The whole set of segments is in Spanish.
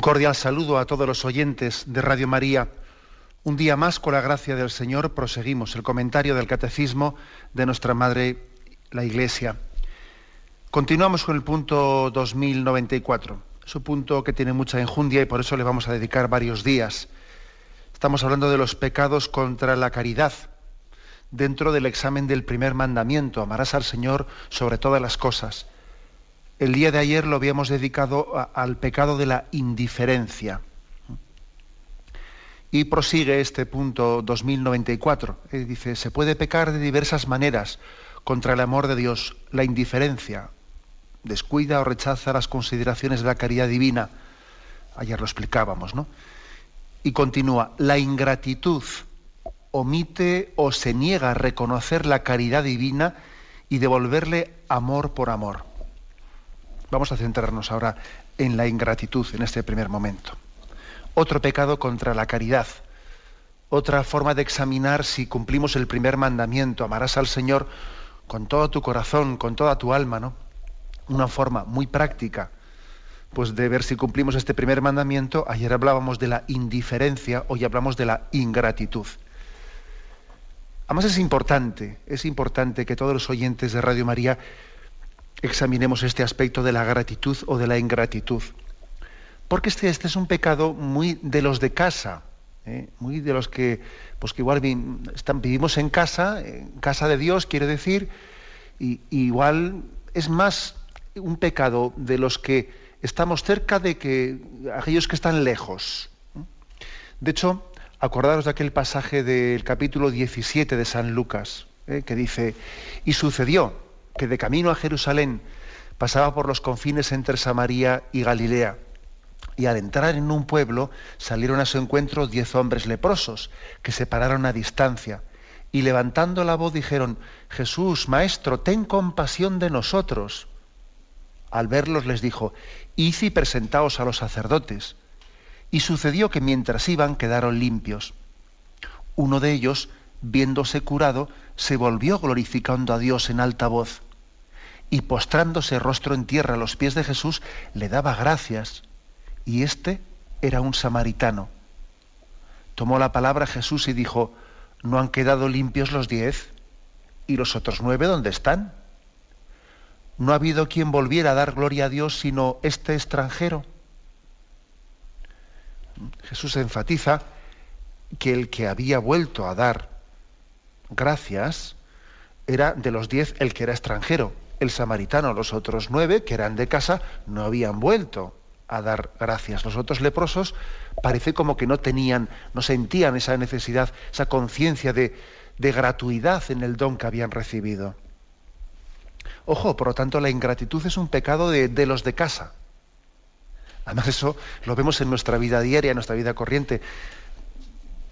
Un cordial saludo a todos los oyentes de Radio María. Un día más, con la gracia del Señor, proseguimos el comentario del Catecismo de nuestra Madre, la Iglesia. Continuamos con el punto 2094. Es un punto que tiene mucha enjundia y por eso le vamos a dedicar varios días. Estamos hablando de los pecados contra la caridad dentro del examen del primer mandamiento. Amarás al Señor sobre todas las cosas. El día de ayer lo habíamos dedicado al pecado de la indiferencia. Y prosigue este punto 2094. Eh, dice, se puede pecar de diversas maneras contra el amor de Dios, la indiferencia, descuida o rechaza las consideraciones de la caridad divina. Ayer lo explicábamos, ¿no? Y continúa, la ingratitud omite o se niega a reconocer la caridad divina y devolverle amor por amor. Vamos a centrarnos ahora en la ingratitud en este primer momento. Otro pecado contra la caridad. Otra forma de examinar si cumplimos el primer mandamiento, amarás al Señor con todo tu corazón, con toda tu alma, ¿no? Una forma muy práctica, pues de ver si cumplimos este primer mandamiento. Ayer hablábamos de la indiferencia, hoy hablamos de la ingratitud. Además es importante, es importante que todos los oyentes de Radio María examinemos este aspecto de la gratitud o de la ingratitud. Porque este, este es un pecado muy de los de casa, ¿eh? muy de los que, pues que igual vivimos en casa, en casa de Dios, quiere decir, y, igual es más un pecado de los que estamos cerca de que aquellos que están lejos. De hecho, acordaros de aquel pasaje del capítulo 17 de San Lucas, ¿eh? que dice, y sucedió que de camino a Jerusalén pasaba por los confines entre Samaria y Galilea. Y al entrar en un pueblo salieron a su encuentro diez hombres leprosos, que se pararon a distancia, y levantando la voz dijeron, Jesús, Maestro, ten compasión de nosotros. Al verlos les dijo, Id y presentaos a los sacerdotes. Y sucedió que mientras iban quedaron limpios. Uno de ellos, viéndose curado, se volvió glorificando a Dios en alta voz y postrándose rostro en tierra a los pies de Jesús, le daba gracias. Y este era un samaritano. Tomó la palabra Jesús y dijo, ¿no han quedado limpios los diez? ¿Y los otros nueve dónde están? No ha habido quien volviera a dar gloria a Dios sino este extranjero. Jesús enfatiza que el que había vuelto a dar gracias era de los diez el que era extranjero. El samaritano, los otros nueve, que eran de casa, no habían vuelto a dar gracias. Los otros leprosos parece como que no tenían, no sentían esa necesidad, esa conciencia de, gratuidad en el don que habían recibido. Ojo, por lo tanto, la ingratitud es un pecado de, de, los de casa. Además, eso lo vemos en nuestra vida diaria, en nuestra vida corriente.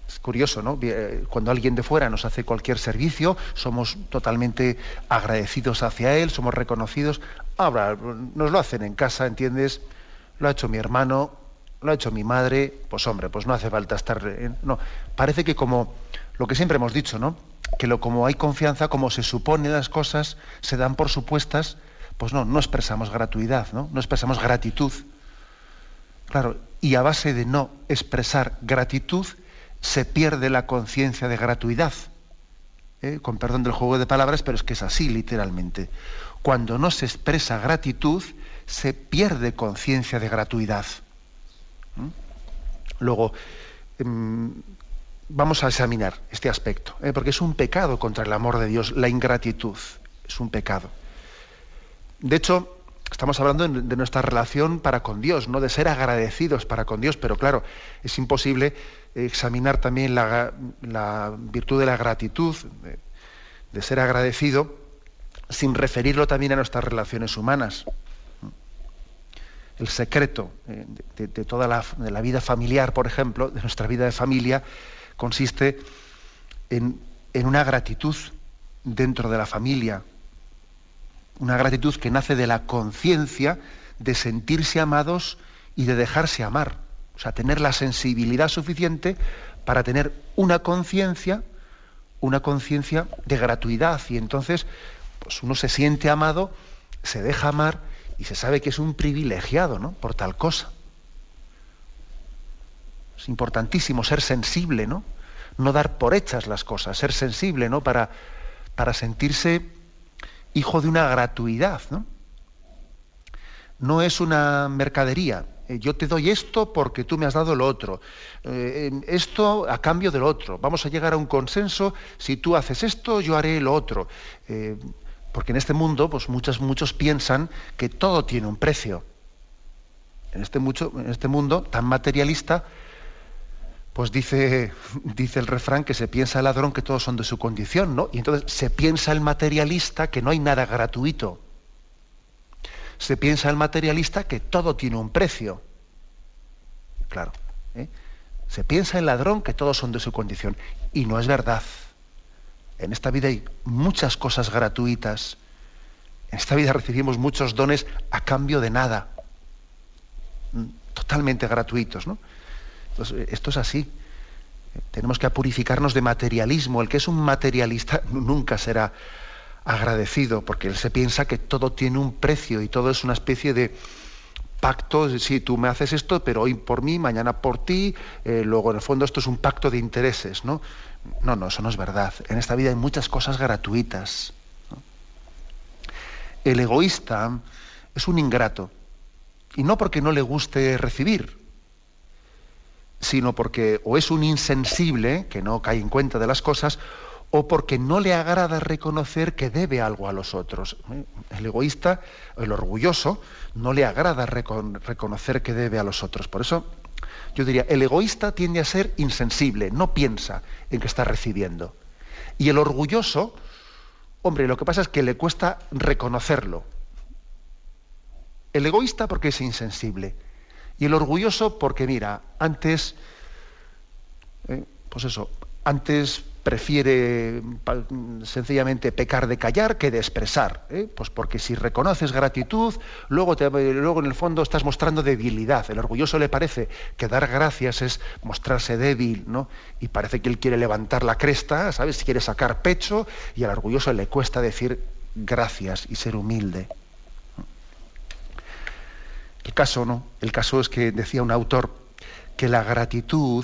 Es curioso, ¿no? Eh, cuando alguien de fuera nos hace cualquier servicio, somos totalmente agradecidos hacia él, somos reconocidos. Ahora, nos lo hacen en casa, ¿entiendes? Lo ha hecho mi hermano, lo ha hecho mi madre, pues hombre, pues no hace falta estar... no, parece que como lo que siempre hemos dicho, ¿no? Que lo, como hay confianza, como se supone las cosas, se dan por supuestas, pues no, no expresamos gratuidad, ¿no? No expresamos gratitud. Claro, y a base de no expresar gratitud, se pierde la conciencia de gratuidad. ¿eh? Con perdón del juego de palabras, pero es que es así literalmente. Cuando no se expresa gratitud, se pierde conciencia de gratuidad. Luego, em, vamos a examinar este aspecto, ¿eh? porque es un pecado contra el amor de Dios, la ingratitud. Es un pecado. De hecho, estamos hablando de nuestra relación para con Dios, no de ser agradecidos para con Dios, pero claro, es imposible examinar también la, virtud de la gratitud, de, ser agradecido, sin referirlo también a nuestras relaciones humanas. el secreto eh, de, toda la, la, vida familiar, por ejemplo, de nuestra vida de familia, consiste en, en una gratitud dentro de la familia, una gratitud que nace de la conciencia de sentirse amados y de dejarse amar. O sea, tener la sensibilidad suficiente para tener una conciencia, una conciencia de gratuidad. Y entonces, pues uno se siente amado, se deja amar y se sabe que es un privilegiado, ¿no? Por tal cosa. Es importantísimo ser sensible, ¿no? No dar por hechas las cosas, ser sensible, ¿no? Para, para sentirse hijo de una gratuidad, ¿no? No es una mercadería. Eh, yo te doy esto porque tú me has dado lo otro. Eh, esto a cambio del otro. Vamos a llegar a un consenso. Si tú haces esto, yo haré lo otro. Eh, porque en este mundo, pues muchos, muchos piensan que todo tiene un precio. En este, este mundo tan materialista, pues dice, dice el refrán que se piensa el ladrón que todos son de su condición, ¿no? Y entonces se piensa el materialista que no hay nada gratuito. Se piensa el materialista que todo tiene un precio. Claro. ¿eh? Se piensa el ladrón que todos son de su condición. Y no es verdad. En esta vida hay muchas cosas gratuitas. En esta vida recibimos muchos dones a cambio de nada. Mm, totalmente gratuitos, ¿no? Esto es así. Tenemos que purificarnos de materialismo. El que es un materialista nunca será agradecido, porque él se piensa que todo tiene un precio y todo es una especie de pacto, si tú me haces esto, pero hoy por mí, mañana por ti, eh, luego en el fondo esto es un pacto de intereses, ¿no? No, no, eso no es verdad. En esta vida hay muchas cosas gratuitas. El egoísta es un ingrato, y no porque no le guste recibir, sino porque o es un insensible, que no cae en cuenta de las cosas, o porque no le agrada reconocer que debe algo a los otros. El egoísta, el orgulloso, no le agrada reconocer que debe a los otros. Por eso yo diría, el egoísta tiende a ser insensible, no piensa en que está recibiendo. Y el orgulloso, hombre, lo que pasa es que le cuesta reconocerlo. El egoísta porque es insensible y el orgulloso porque, mira, antes, eh, pues eso, antes prefiere sencillamente pecar de callar que de expresar. ¿eh? Pues porque si reconoces gratitud, luego, luego en el fondo estás mostrando debilidad. El orgulloso le parece que dar gracias es mostrarse débil, ¿no? Y parece que él quiere levantar la cresta, ¿sabes? Quiere sacar pecho y al orgulloso le cuesta decir gracias y ser humilde. El caso no. El caso es que decía un autor que la gratitud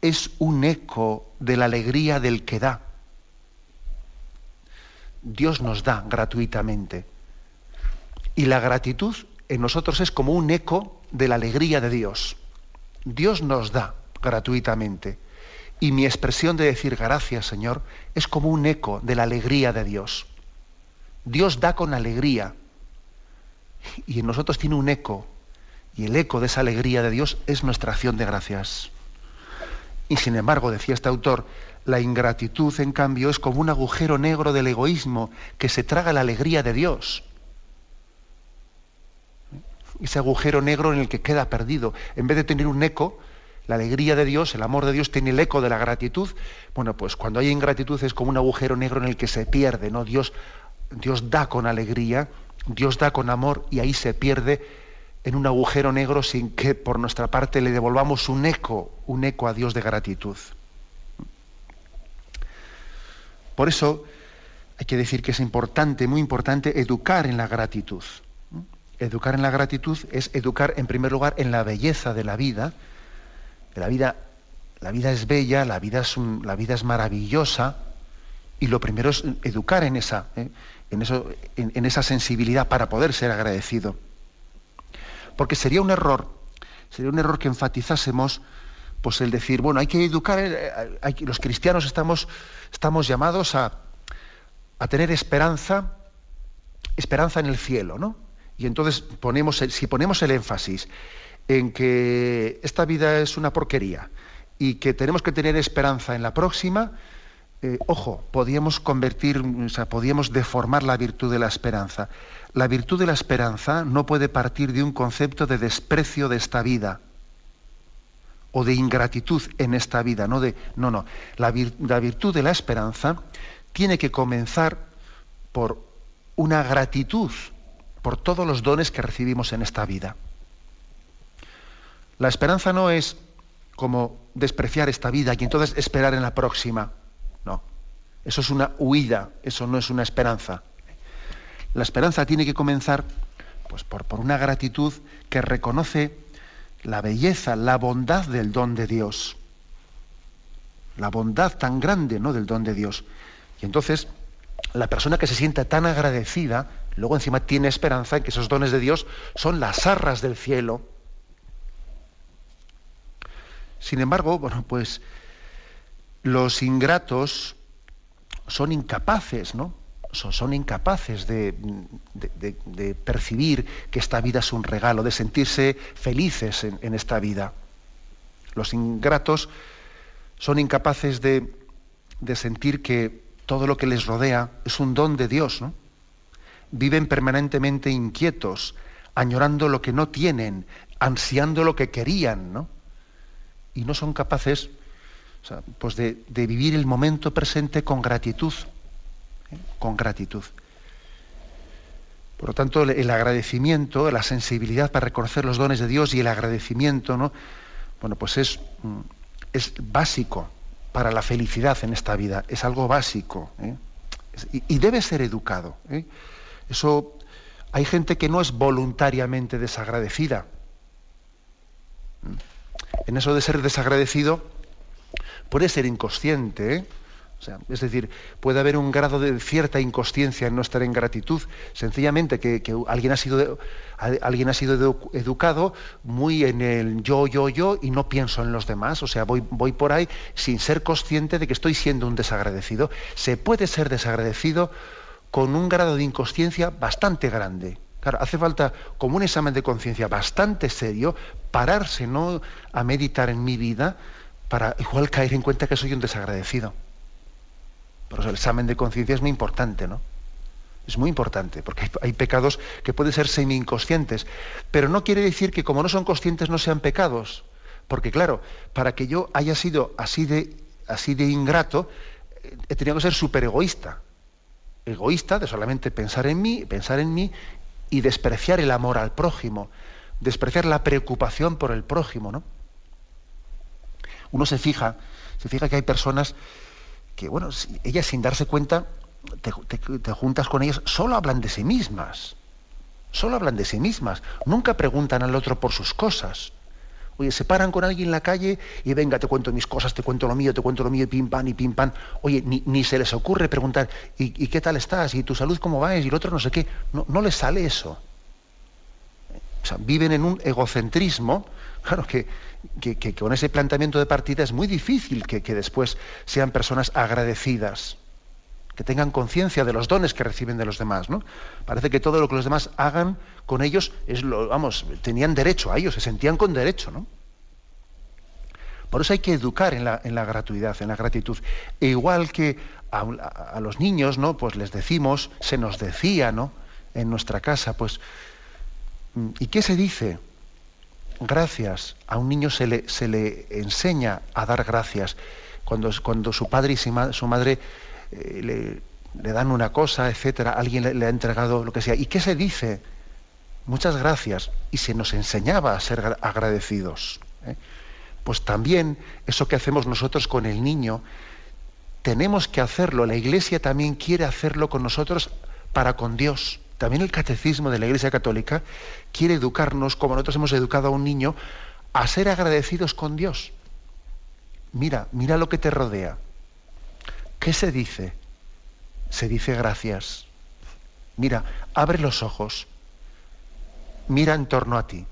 es un eco de la alegría del que da. Dios nos da gratuitamente. Y la gratitud en nosotros es como un eco de la alegría de Dios. Dios nos da gratuitamente. Y mi expresión de decir gracias, Señor, es como un eco de la alegría de Dios. Dios da con alegría y en nosotros tiene un eco, y el eco de esa alegría de Dios es nuestra acción de gracias. Y sin embargo, decía este autor, la ingratitud, en cambio, es como un agujero negro del egoísmo que se traga la alegría de Dios. Ese agujero negro en el que queda perdido. En vez de tener un eco, la alegría de Dios, el amor de Dios tiene el eco de la gratitud. Bueno, pues cuando hay ingratitud es como un agujero negro en el que se pierde, ¿no? Dios, Dios da con alegría Dios da con amor y ahí se pierde en un agujero negro sin que por nuestra parte le devolvamos un eco, un eco a Dios de gratitud. Por eso hay que decir que es importante, muy importante, educar en la gratitud. Educar en la gratitud es educar en primer lugar en la belleza de la vida. La vida, la vida es bella, la vida es, la vida es maravillosa, y lo primero es educar en esa, ¿eh? en, eso, en, esa sensibilidad para poder ser agradecido. Porque sería un error, sería un error que enfatizásemos pues el decir, bueno, hay que educar, eh, los cristianos estamos, estamos llamados a, a, tener esperanza, esperanza en el cielo, ¿no? Y entonces ponemos si ponemos el énfasis en que esta vida es una porquería y que tenemos que tener esperanza en la próxima, eh, ojo, podíamos convertir, o sea, podíamos deformar la virtud de la esperanza. La virtud de la esperanza no puede partir de un concepto de desprecio de esta vida o de ingratitud en esta vida, no de no, no. La, la virtud de la esperanza tiene que comenzar por una gratitud por todos los dones que recibimos en esta vida. La esperanza no es como despreciar esta vida y entonces esperar en la próxima. Eso es una huida, eso no es una esperanza. La esperanza tiene que comenzar pues, por, por una gratitud que reconoce la belleza, la bondad del don de Dios. La bondad tan grande ¿no? del don de Dios. Y entonces, la persona que se sienta tan agradecida, luego encima tiene esperanza en que esos dones de Dios son las arras del cielo. Sin embargo, bueno, pues los ingratos son incapaces, ¿no? Son, incapaces de, percibir que esta vida es un regalo, de sentirse felices en, esta vida. Los ingratos son incapaces de, sentir que todo lo que les rodea es un don de Dios, ¿no? Viven permanentemente inquietos, añorando lo que no tienen, ansiando lo que querían, ¿no? Y no son capaces pues de, vivir el momento presente con gratitud, ¿eh? con gratitud. Por lo tanto, el, agradecimiento, la sensibilidad para reconocer los dones de Dios y el agradecimiento, ¿no? Bueno, pues es, mm, es básico para la felicidad en esta vida, es algo básico ¿eh? y, debe ser educado. ¿eh? Eso hay gente que no es voluntariamente desagradecida. En eso de ser desagradecido puede ser inconsciente, ¿eh? es decir, puede haber un grado de cierta inconsciencia en nuestra ingratitud, sencillamente que, alguien ha sido, alguien ha sido educado muy en el yo, yo, yo y no pienso en los demás, o sea, voy, voy por ahí sin ser consciente de que estoy siendo un desagradecido. Se puede ser desagradecido con un grado de inconsciencia bastante grande. Claro, hace falta como un examen de conciencia bastante serio, pararse ¿no? a meditar en mi vida, para igual caer en cuenta que soy un desagradecido. Por eso el examen de conciencia es muy importante, ¿no? Es muy importante, porque hay, pecados que pueden ser semi-inconscientes, pero no quiere decir que como no son conscientes no sean pecados, porque claro, para que yo haya sido así de, así de ingrato, eh, he tenido que ser súper egoísta. Egoísta de solamente pensar en mí, pensar en mí y despreciar el amor al prójimo, despreciar la preocupación por el prójimo, ¿no? Uno se fija, se fija que hay personas que, bueno, ellas sin darse cuenta, te, juntas con ellas, solo hablan de sí mismas. Solo hablan de sí mismas. Nunca preguntan al otro por sus cosas. Oye, se paran con alguien en la calle y venga, te cuento mis cosas, te cuento lo mío, te cuento lo mío, y pim pam, y pim pam. Oye, ni, se les ocurre preguntar, ¿y, qué tal estás? ¿Y tu salud cómo va? Y el otro no sé qué. No, no les sale eso. O sea, viven en un egocentrismo, claro, que, que, con ese planteamiento de partida es muy difícil que, después sean personas agradecidas, que tengan conciencia de los dones que reciben de los demás. ¿no? Parece que todo lo que los demás hagan con ellos es lo, vamos, tenían derecho a ellos, se sentían con derecho, ¿no? Por eso hay que educar en la, en la gratuidad, en la gratitud. E igual que a, a, los niños, ¿no? Pues les decimos, se nos decía, ¿no? En nuestra casa, pues, ¿y qué se dice? Gracias. A un niño se le, se le enseña a dar gracias. Cuando, cuando su padre y su, madre eh, le, dan una cosa, etcétera, alguien le, ha entregado lo que sea. ¿Y qué se dice? Muchas gracias. Y se nos enseñaba a ser agradecidos. ¿eh? Pues también eso que hacemos nosotros con el niño, tenemos que hacerlo. La Iglesia también quiere hacerlo con nosotros para con Dios. También el catecismo de la Iglesia Católica quiere educarnos, como nosotros hemos educado a un niño, a ser agradecidos con Dios. Mira, mira lo que te rodea. ¿Qué se dice? Se dice gracias. Mira, abre los ojos. Mira en torno a ti.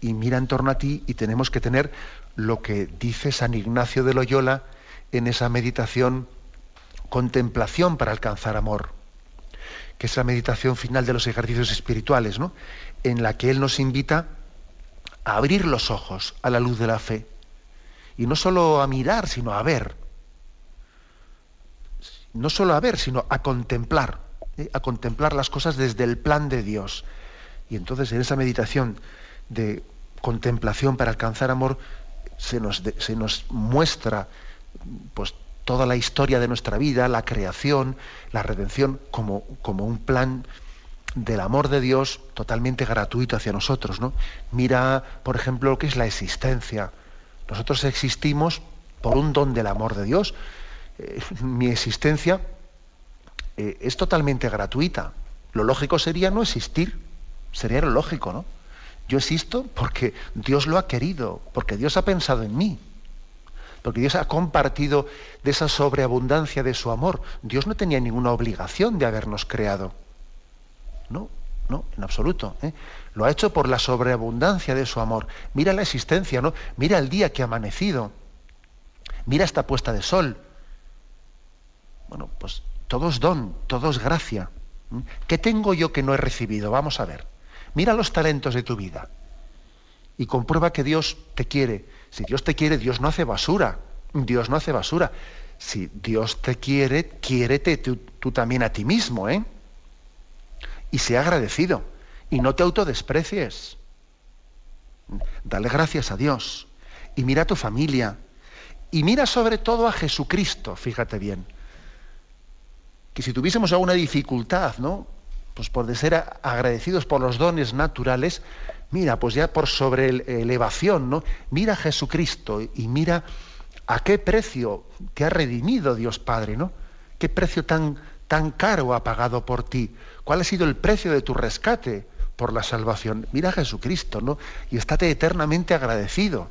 Y mira en torno a ti y tenemos que tener lo que dice San Ignacio de Loyola en esa meditación, contemplación para alcanzar amor que es la meditación final de los ejercicios espirituales, ¿no? en la que Él nos invita a abrir los ojos a la luz de la fe. Y no solo a mirar, sino a ver. no solo a ver, sino a contemplar, ¿eh? a contemplar las cosas desde el plan de Dios. Y entonces en esa meditación de contemplación para alcanzar amor se nos, se nos muestra pues, toda la historia de nuestra vida, la creación, la redención, como, como un plan del amor de Dios totalmente gratuito hacia nosotros. ¿no? Mira, por ejemplo, lo que es la existencia. Nosotros existimos por un don del amor de Dios. Eh, mi existencia eh, es totalmente gratuita. Lo lógico sería no existir. Sería lo lógico, ¿no? Yo existo porque Dios lo ha querido, porque Dios ha pensado en mí, porque Dios ha compartido de esa sobreabundancia de su amor. Dios no tenía ninguna obligación de habernos creado. No, no, en absoluto. ¿eh? Lo ha hecho por la sobreabundancia de su amor. Mira la existencia, ¿no? Mira el día que ha amanecido. Mira esta puesta de sol. Bueno, pues todo es don, todo es gracia. ¿Qué tengo yo que no he recibido? Vamos a ver. Mira los talentos de tu vida y comprueba que Dios te quiere. Si Dios te quiere, Dios no hace basura. Dios no hace basura. Si Dios te quiere, quiérete tú, también a ti mismo, ¿eh? Y sea agradecido. Y no te autodesprecies. Dale gracias a Dios. Y mira a tu familia. Y mira sobre todo a Jesucristo, fíjate bien. Que si tuviésemos alguna dificultad, ¿no? pues por de ser agradecidos por los dones naturales, mira, pues ya por sobre elevación, ¿no? Mira a Jesucristo y mira a qué precio te ha redimido Dios Padre, ¿no? ¿Qué precio tan, tan caro ha pagado por ti? ¿Cuál ha sido el precio de tu rescate por la salvación? Mira a Jesucristo, ¿no? Y estate eternamente agradecido.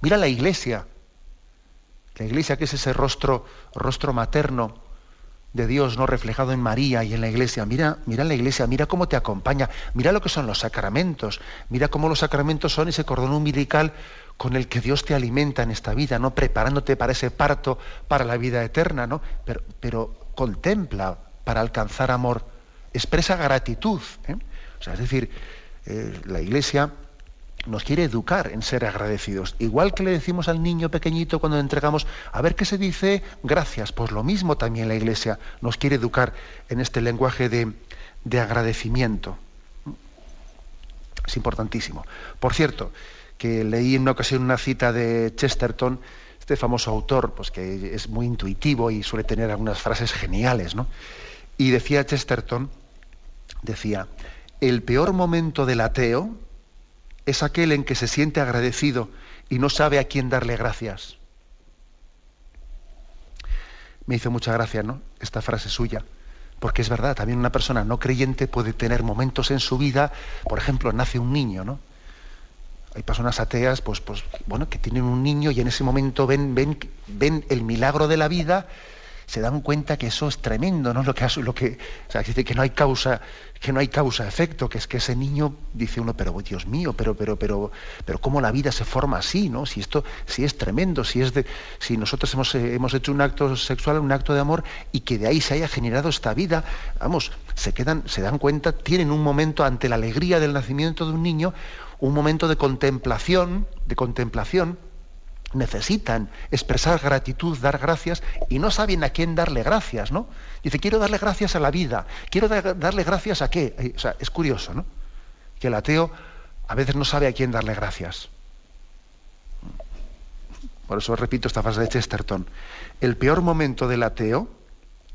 Mira la iglesia, la iglesia que es ese rostro, rostro materno de Dios no reflejado en María y en la iglesia. Mira, mira la iglesia, mira cómo te acompaña, mira lo que son los sacramentos, mira cómo los sacramentos son ese cordón umbilical con el que Dios te alimenta en esta vida, ¿no? Preparándote para ese parto, para la vida eterna, ¿no? Pero, contempla para alcanzar amor, expresa gratitud. ¿eh? O sea, es decir, eh, la iglesia nos quiere educar en ser agradecidos. Igual que le decimos al niño pequeñito cuando le entregamos, a ver qué se dice, gracias. Pues lo mismo también la Iglesia nos quiere educar en este lenguaje de, de agradecimiento. Es importantísimo. Por cierto, que leí en una ocasión una cita de Chesterton, este famoso autor, pues que es muy intuitivo y suele tener algunas frases geniales, ¿no? Y decía Chesterton, decía, el peor momento del ateo, es aquel en que se siente agradecido y no sabe a quién darle gracias. Me hizo mucha gracia, ¿no? Esta frase suya. Porque es verdad, también una persona no creyente puede tener momentos en su vida, por ejemplo, nace un niño, ¿no? Hay personas ateas, pues, pues, bueno, que tienen un niño y en ese momento ven, ven, ven el milagro de la vida se dan cuenta que eso es tremendo, ¿no? Lo que, lo que, o sea, que no hay causa, que no hay causa efecto, que es que ese niño dice uno, pero Dios mío, pero, pero, pero, pero cómo la vida se forma así, ¿no? Si esto, si es tremendo, si es de, si nosotros hemos, eh, hemos hecho un acto sexual, un acto de amor, y que de ahí se haya generado esta vida, vamos, se quedan, se dan cuenta, tienen un momento ante la alegría del nacimiento de un niño, un momento de contemplación, de contemplación, necesitan expresar gratitud, dar gracias, y no saben a quién darle gracias, ¿no? Dice, quiero darle gracias a la vida, quiero darle gracias a qué. Eh, o sea, es curioso, ¿no? Que el ateo a veces no sabe a quién darle gracias. Por eso repito esta frase de Chesterton. El peor momento del ateo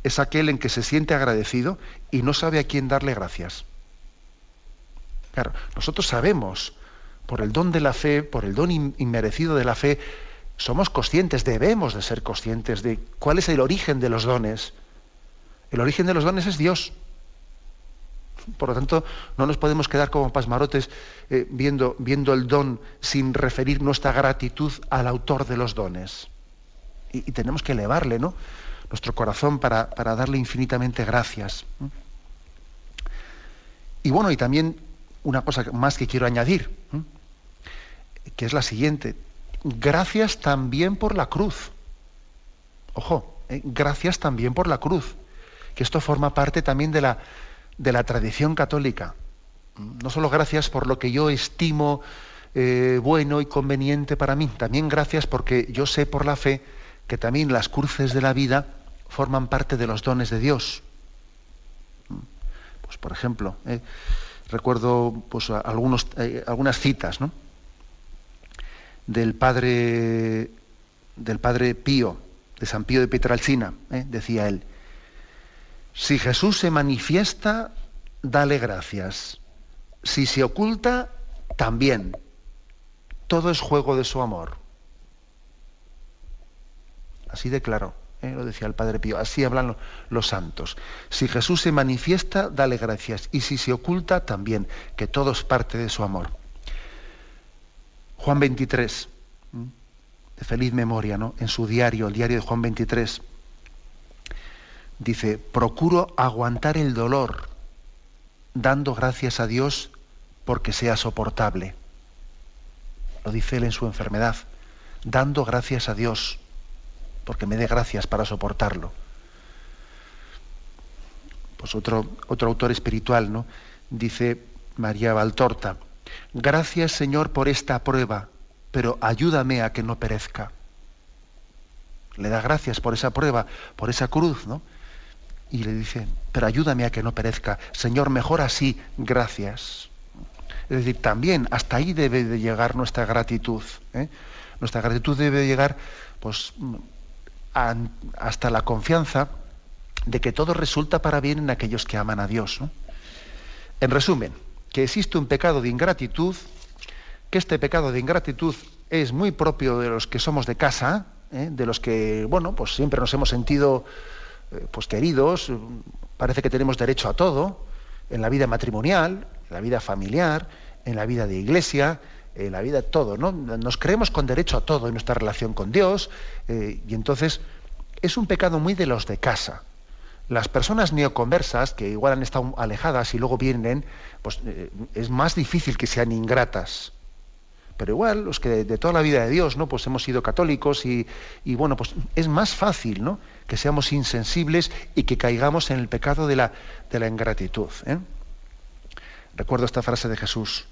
es aquel en que se siente agradecido y no sabe a quién darle gracias. Claro, nosotros sabemos, por el don de la fe, por el don inmerecido de la fe, somos conscientes, debemos de ser conscientes de cuál es el origen de los dones. El origen de los dones es Dios. Por lo tanto, no nos podemos quedar como pasmarotes eh, viendo, el don sin referir nuestra gratitud al autor de los dones. Y, tenemos que elevarle ¿no? nuestro corazón para, darle infinitamente gracias. Y bueno, y también una cosa más que quiero añadir, que es la siguiente gracias también por la cruz. Ojo, eh, gracias también por la cruz, que esto forma parte también de la, de la tradición católica. No solo gracias por lo que yo estimo eh, bueno y conveniente para mí, también gracias porque yo sé por la fe que también las cruces de la vida forman parte de los dones de Dios. Pues por ejemplo, ¿eh? recuerdo pues, algunos, algunas citas ¿no? Del padre del padre Pío, de San Pío de Pietralcina, ¿eh? decía él, si Jesús se manifiesta, dale gracias. Si se oculta, también. Todo es juego de su amor. Así de claro, ¿eh? lo decía el Padre Pío, así hablan los santos. Si Jesús se manifiesta, dale gracias. Y si se oculta, también, que todo es parte de su amor. Juan 23, de feliz memoria, ¿no? En su diario, el diario de Juan 23, dice, procuro aguantar el dolor, dando gracias a Dios porque sea soportable. Lo dice él en su enfermedad, dando gracias a Dios porque me dé gracias para soportarlo. Pues otro, otro autor espiritual, ¿no? Dice María Valtorta, gracias Señor por esta prueba, pero ayúdame a que no perezca. Le da gracias por esa prueba, por esa cruz, ¿no? Y le dice, pero ayúdame a que no perezca. Señor, mejor así, gracias. Es decir, también hasta ahí debe de llegar nuestra gratitud. ¿eh? Nuestra gratitud debe llegar, pues, hasta la confianza de que todo resulta para bien en aquellos que aman a Dios. En resumen, que existe un pecado de ingratitud, que este pecado de ingratitud es muy propio de los que somos de casa, ¿eh? de los que, bueno, pues siempre nos hemos sentido eh, pues queridos, parece que tenemos derecho a todo, en la vida matrimonial, en la vida familiar, en la vida de iglesia, en la vida todo, ¿no? Nos creemos con derecho a todo en nuestra relación con Dios eh, y entonces es un pecado muy de los de casa. Las personas neoconversas, que igual han estado alejadas y luego vienen, pues eh, es más difícil que sean ingratas. Pero igual, los que de, toda la vida de Dios, ¿no? Pues hemos sido católicos y, bueno, pues es más fácil, ¿no? Que seamos insensibles y que caigamos en el pecado de la, de la ingratitud. ¿eh? Recuerdo esta frase de Jesús.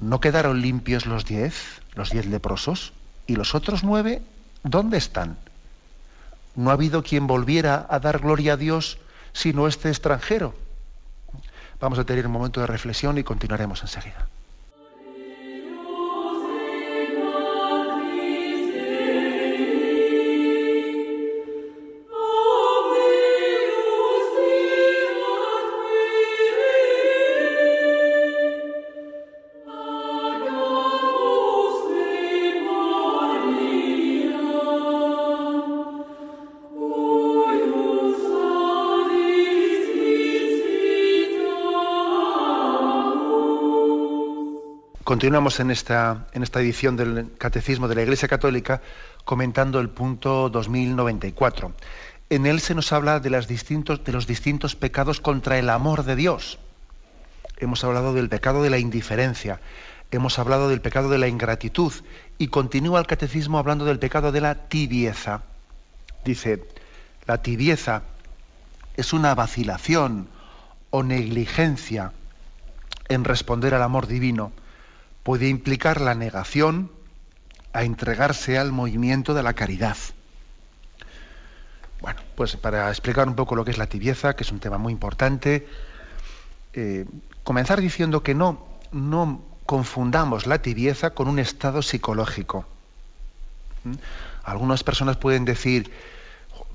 ¿No quedaron limpios los diez, los diez leprosos? ¿Y los otros nueve, dónde están? No ha habido quien volviera a dar gloria a Dios sino este extranjero. Vamos a tener un momento de reflexión y continuaremos enseguida. Continuamos en esta, en esta edición del Catecismo de la Iglesia Católica comentando el punto 2094. En él se nos habla de, de los distintos pecados contra el amor de Dios. Hemos hablado del pecado de la indiferencia, hemos hablado del pecado de la ingratitud y continúa el Catecismo hablando del pecado de la tibieza. Dice, la tibieza es una vacilación o negligencia en responder al amor divino puede implicar la negación a entregarse al movimiento de la caridad. Bueno, pues para explicar un poco lo que es la tibieza, que es un tema muy importante, eh, comenzar diciendo que no, no confundamos la tibieza con un estado psicológico. ¿Mm? Algunas personas pueden decir,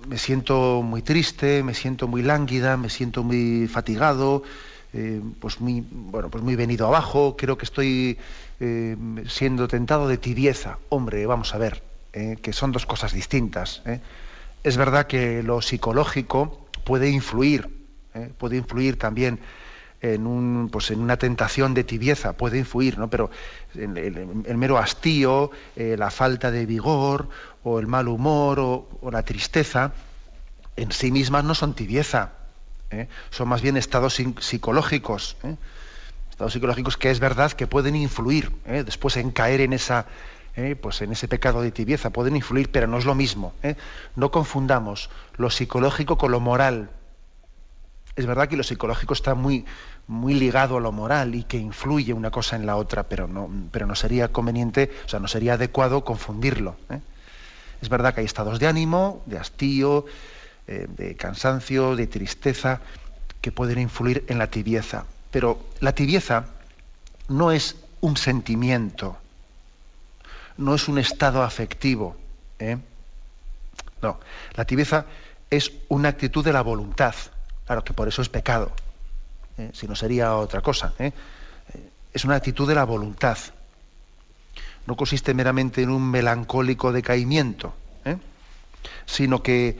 me siento muy triste, me siento muy lánguida, me siento muy fatigado, eh, pues muy bueno pues muy venido abajo. Creo que estoy eh, siendo tentado de tibieza. Hombre vamos a ver eh, que son dos cosas distintas es verdad que lo psicológico puede influir puede influir también en un pues en una tentación de tibieza puede influir no pero el, mero hastío la falta de vigor o el mal humor o la tristeza en sí mismas no son tibieza ¿eh? son más bien estados psicológicos, ¿eh? estados psicológicos que es verdad que pueden influir ¿eh? después en caer en esa pues en ese pecado de tibieza, pueden influir, pero no es lo mismo. No confundamos lo psicológico con lo moral. Es verdad que lo psicológico está muy, muy ligado a lo moral y que influye una cosa en la otra, pero no, pero no sería conveniente, o sea, no sería adecuado confundirlo. Es verdad que hay estados de ánimo, de hastío, eh, de cansancio, de tristeza, que pueden influir en la tibieza. Pero la tibieza no es un sentimiento, no es un estado afectivo. ¿eh? No, la tibieza es una actitud de la voluntad. Claro que por eso es pecado. ¿eh? Si no sería otra cosa. ¿eh? Es una actitud de la voluntad. No consiste meramente en un melancólico decaimiento, sino que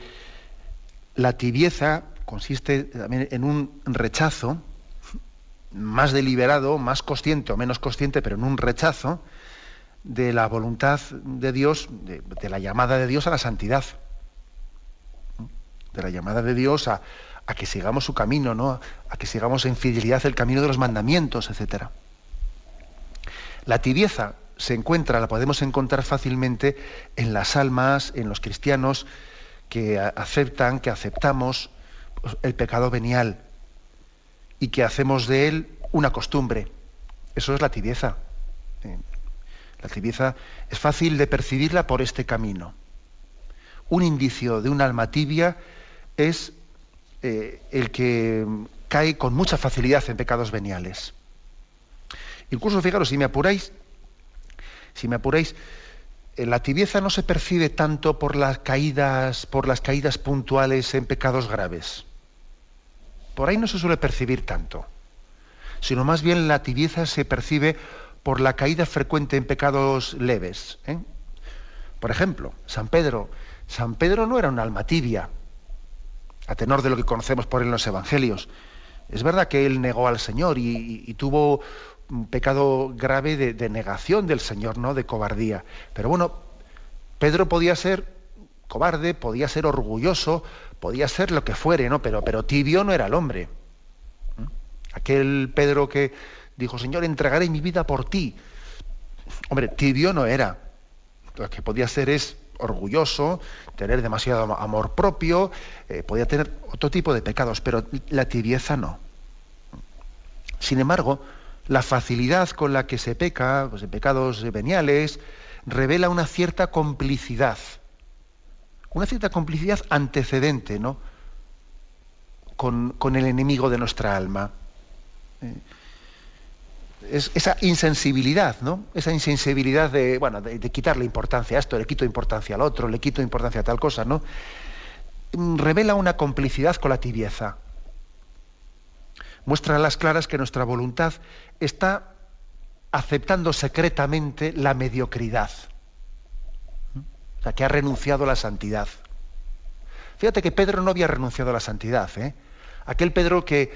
la tibieza consiste también en un rechazo más deliberado, más consciente o menos consciente, pero en un rechazo de la voluntad de Dios, de, la llamada de Dios a la santidad, de la llamada de Dios a, que sigamos su camino, ¿no? a que sigamos en fidelidad el camino de los mandamientos, etc. La tibieza se encuentra, la podemos encontrar fácilmente en las almas, en los cristianos que aceptan, que aceptamos pues, el pecado venial y que hacemos de él una costumbre. Eso es la tibieza. Eh, la tibieza es fácil de percibirla por este camino. Un indicio de un alma tibia es eh, el que cae con mucha facilidad en pecados veniales. Incluso, fijaros, si me apuráis, si me apuráis, la tibieza no se percibe tanto por las caídas, por las caídas puntuales en pecados graves. Por ahí no se suele percibir tanto, sino más bien la tibieza se percibe por la caída frecuente en pecados leves. ¿eh? Por ejemplo, San Pedro. San Pedro no era un alma tibia, a tenor de lo que conocemos por él en los evangelios. Es verdad que él negó al Señor y, tuvo un pecado grave de, negación del Señor, ¿no? De cobardía. Pero bueno, Pedro podía ser cobarde, podía ser orgulloso, podía ser lo que fuere, ¿no? Pero, pero tibio no era el hombre. ¿Mm? Aquel Pedro que dijo, Señor, entregaré mi vida por ti. Hombre, tibio no era. Lo que podía ser es orgulloso, tener demasiado amor propio, eh, podía tener otro tipo de pecados, pero la tibieza no. Sin embargo, la facilidad con la que se peca, pues en pecados veniales, revela una cierta complicidad una cierta complicidad antecedente ¿no? con, el enemigo de nuestra alma. Eh, es esa insensibilidad, ¿no? Esa insensibilidad de, bueno, de, quitarle importancia a esto, le quito importancia al otro, le quito importancia a tal cosa, ¿no? Revela una complicidad con la tibieza. Muestra a las claras que nuestra voluntad está aceptando secretamente la mediocridad que ha renunciado a la santidad. Fíjate que Pedro no había renunciado a la santidad. ¿eh? Aquel Pedro que,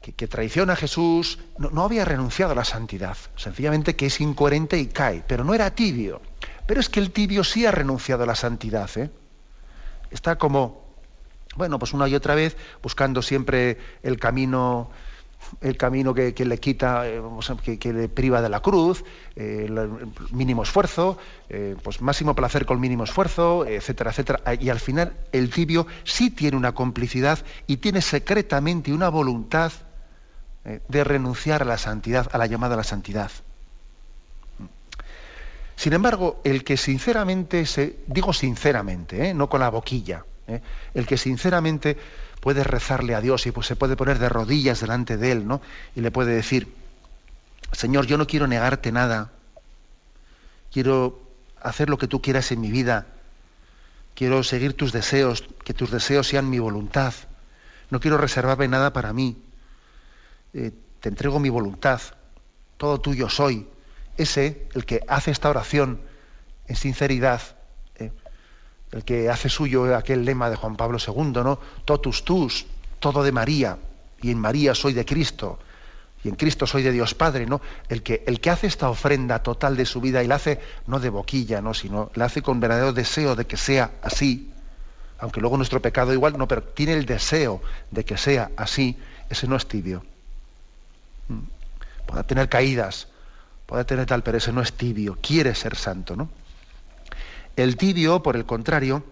que, traiciona a Jesús no, había renunciado a la santidad. Sencillamente que es incoherente y cae, pero no era tibio. Pero es que el tibio sí ha renunciado a la santidad. ¿eh? Está como, bueno, pues una y otra vez buscando siempre el camino el camino que, le quita, eh, que, le priva de la cruz, eh, el mínimo esfuerzo, eh, pues máximo placer con mínimo esfuerzo, etcétera, etcétera. Y al final el tibio sí tiene una complicidad y tiene secretamente una voluntad de renunciar a la santidad, a la llamada a la santidad. Sin embargo, el que sinceramente, se, digo sinceramente, no con la boquilla, el que sinceramente puede rezarle a Dios y pues se puede poner de rodillas delante de Él, ¿no? Y le puede decir, Señor, yo no quiero negarte nada, quiero hacer lo que tú quieras en mi vida, quiero seguir tus deseos, que tus deseos sean mi voluntad, no quiero reservarme nada para mí, eh, te entrego mi voluntad, todo tuyo soy. Ese, el que hace esta oración en sinceridad, el que hace suyo aquel lema de Juan Pablo II, ¿no? Totus tus, todo de María, y en María soy de Cristo, y en Cristo soy de Dios Padre, ¿no? El que, el que hace esta ofrenda total de su vida y la hace no de boquilla, ¿no? sino la hace con verdadero deseo de que sea así, aunque luego nuestro pecado igual, no, pero tiene el deseo de que sea así, ese no es tibio. Mm. Puede tener caídas, puede tener tal, pero ese no es tibio, quiere ser santo, ¿no? El tibio, por el contrario,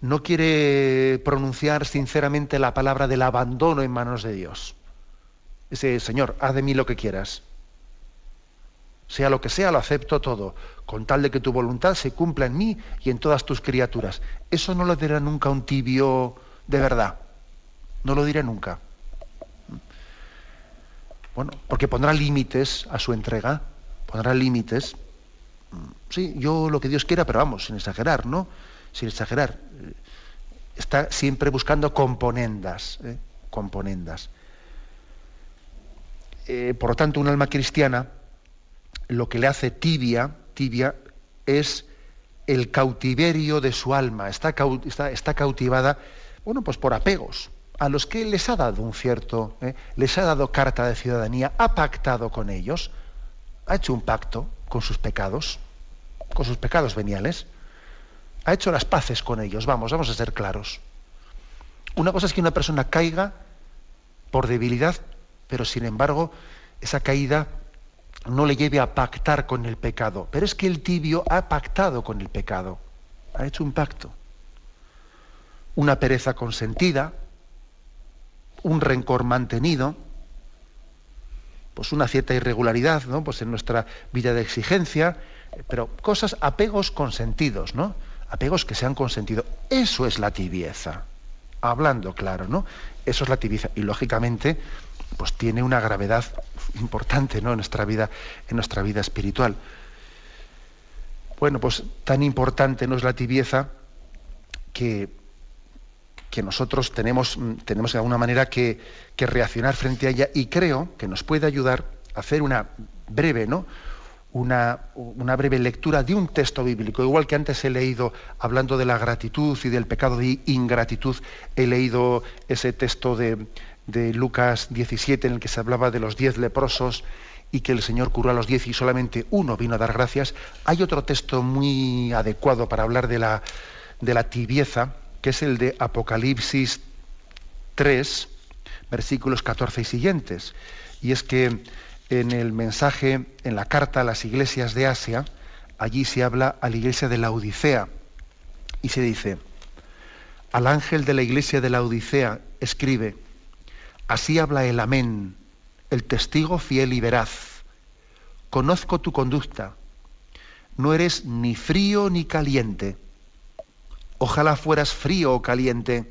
no quiere pronunciar sinceramente la palabra del abandono en manos de Dios. Ese Señor, haz de mí lo que quieras. Sea lo que sea, lo acepto todo, con tal de que tu voluntad se cumpla en mí y en todas tus criaturas. Eso no lo dirá nunca un tibio de verdad. No lo diré nunca. Bueno, porque pondrá límites a su entrega, pondrá límites. Sí, yo lo que Dios quiera, pero vamos, sin exagerar, ¿no? Sin exagerar. Está siempre buscando componendas, ¿eh? componendas. Eh, por lo tanto, un alma cristiana lo que le hace tibia, tibia, es el cautiverio de su alma. Está, está, cautivada, bueno, pues por apegos, a los que les ha dado un cierto, ¿eh? les ha dado carta de ciudadanía, ha pactado con ellos, ha hecho un pacto con sus pecados, con sus pecados veniales, ha hecho las paces con ellos, vamos, vamos a ser claros. Una cosa es que una persona caiga por debilidad, pero sin embargo esa caída no le lleve a pactar con el pecado. Pero es que el tibio ha pactado con el pecado, ha hecho un pacto. Una pereza consentida, un rencor mantenido, pues una cierta irregularidad, ¿no? Pues en nuestra vida de exigencia, pero cosas, apegos consentidos, ¿no? Apegos que se han consentido. Eso es la tibieza. Hablando claro, ¿no? Eso es la tibieza. Y lógicamente, pues tiene una gravedad importante ¿no? en, nuestra vida, en nuestra vida espiritual. Bueno, pues tan importante no es la tibieza que, que nosotros tenemos, tenemos de alguna manera que, que, reaccionar frente a ella y creo que nos puede ayudar a hacer una breve, ¿no? Una, una, breve lectura de un texto bíblico. Igual que antes he leído, hablando de la gratitud y del pecado de ingratitud, he leído ese texto de, de Lucas 17 en el que se hablaba de los diez leprosos y que el Señor curó a los diez y solamente uno vino a dar gracias, hay otro texto muy adecuado para hablar de la, de la tibieza, que es el de Apocalipsis 3, versículos 14 y siguientes. Y es que en el mensaje, en la carta a las iglesias de Asia, allí se habla a la iglesia de la Odisea y se dice, al ángel de la iglesia de la Odisea escribe, Así habla el amén, el testigo fiel y veraz. Conozco tu conducta. No eres ni frío ni caliente. Ojalá fueras frío o caliente.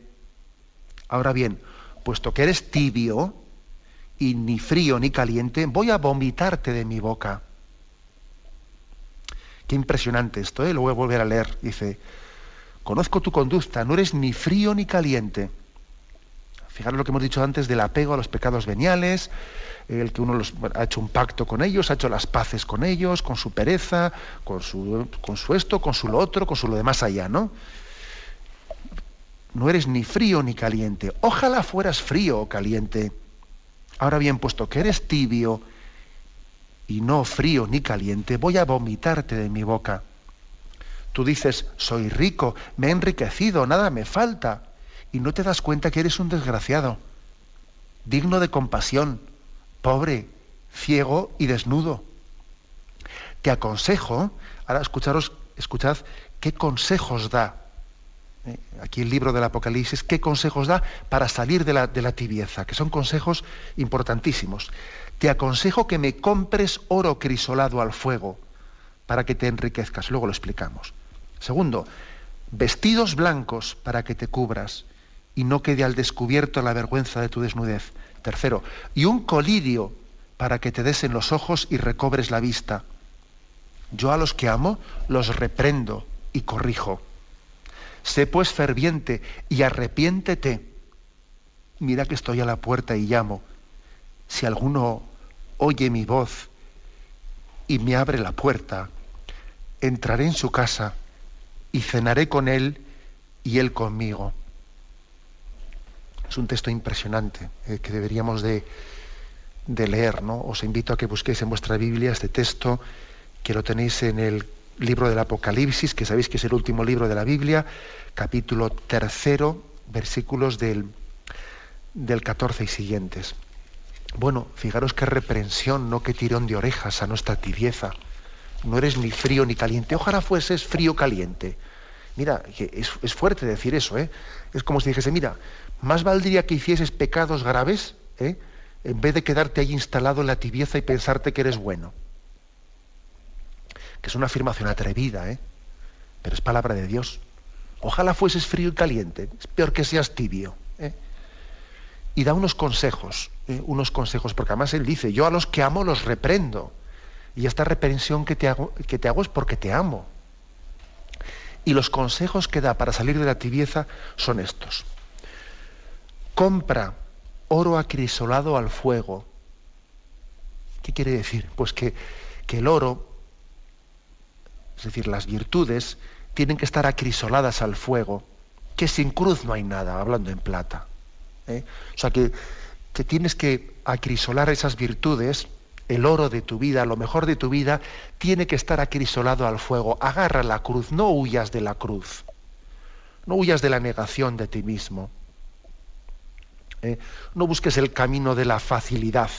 Ahora bien, puesto que eres tibio y ni frío ni caliente, voy a vomitarte de mi boca. Qué impresionante esto, ¿eh? lo voy a volver a leer. Dice, conozco tu conducta, no eres ni frío ni caliente. Fijaros lo que hemos dicho antes del apego a los pecados veniales, el que uno ha hecho un pacto con ellos, ha hecho las paces con ellos, con su pereza, con su, con su esto, con su lo otro, con su lo demás allá, ¿no? No eres ni frío ni caliente. Ojalá fueras frío o caliente. Ahora bien, puesto que eres tibio y no frío ni caliente, voy a vomitarte de mi boca. Tú dices, soy rico, me he enriquecido, nada me falta y no te das cuenta que eres un desgraciado, digno de compasión, pobre, ciego y desnudo. Te aconsejo, ahora escucharos, escuchad qué consejos da. Eh, aquí el libro del Apocalipsis, qué consejos da para salir de la, de la tibieza, que son consejos importantísimos. Te aconsejo que me compres oro crisolado al fuego para que te enriquezcas. Luego lo explicamos. Segundo, vestidos blancos para que te cubras y no quede al descubierto la vergüenza de tu desnudez. Tercero, y un colirio para que te des en los ojos y recobres la vista. Yo a los que amo los reprendo y corrijo. Sé pues ferviente y arrepiéntete. Mira que estoy a la puerta y llamo. Si alguno oye mi voz y me abre la puerta, entraré en su casa y cenaré con él y él conmigo. Es un texto impresionante eh, que deberíamos de, leer. ¿no? Os invito a que busquéis en vuestra Biblia este texto, que lo tenéis en el libro del Apocalipsis, que sabéis que es el último libro de la Biblia, capítulo tercero, versículos del, del 14 y siguientes. Bueno, fijaros qué reprensión, no qué tirón de orejas a nuestra tibieza. No eres ni frío ni caliente. Ojalá fueses frío caliente. Mira, es, es fuerte decir eso, ¿eh? Es como si dijese, mira, más valdría que hicieses pecados graves, ¿eh? en vez de quedarte ahí instalado en la tibieza y pensarte que eres bueno. Que es una afirmación atrevida, ¿eh? pero es palabra de Dios. Ojalá fueses frío y caliente, es peor que seas tibio. ¿eh? Y da unos consejos, ¿eh? unos consejos, porque además él dice, yo a los que amo los reprendo. Y esta reprensión que te hago, que te hago es porque te amo. Y los consejos que da para salir de la tibieza son estos. Compra oro acrisolado al fuego. ¿Qué quiere decir? Pues que, que el oro, es decir, las virtudes, tienen que estar acrisoladas al fuego, que sin cruz no hay nada, hablando en plata. ¿eh? O sea que, que tienes que acrisolar esas virtudes, el oro de tu vida, lo mejor de tu vida, tiene que estar acrisolado al fuego. Agarra la cruz, no huyas de la cruz. No huyas de la negación de ti mismo. ¿eh? No busques el camino de la facilidad.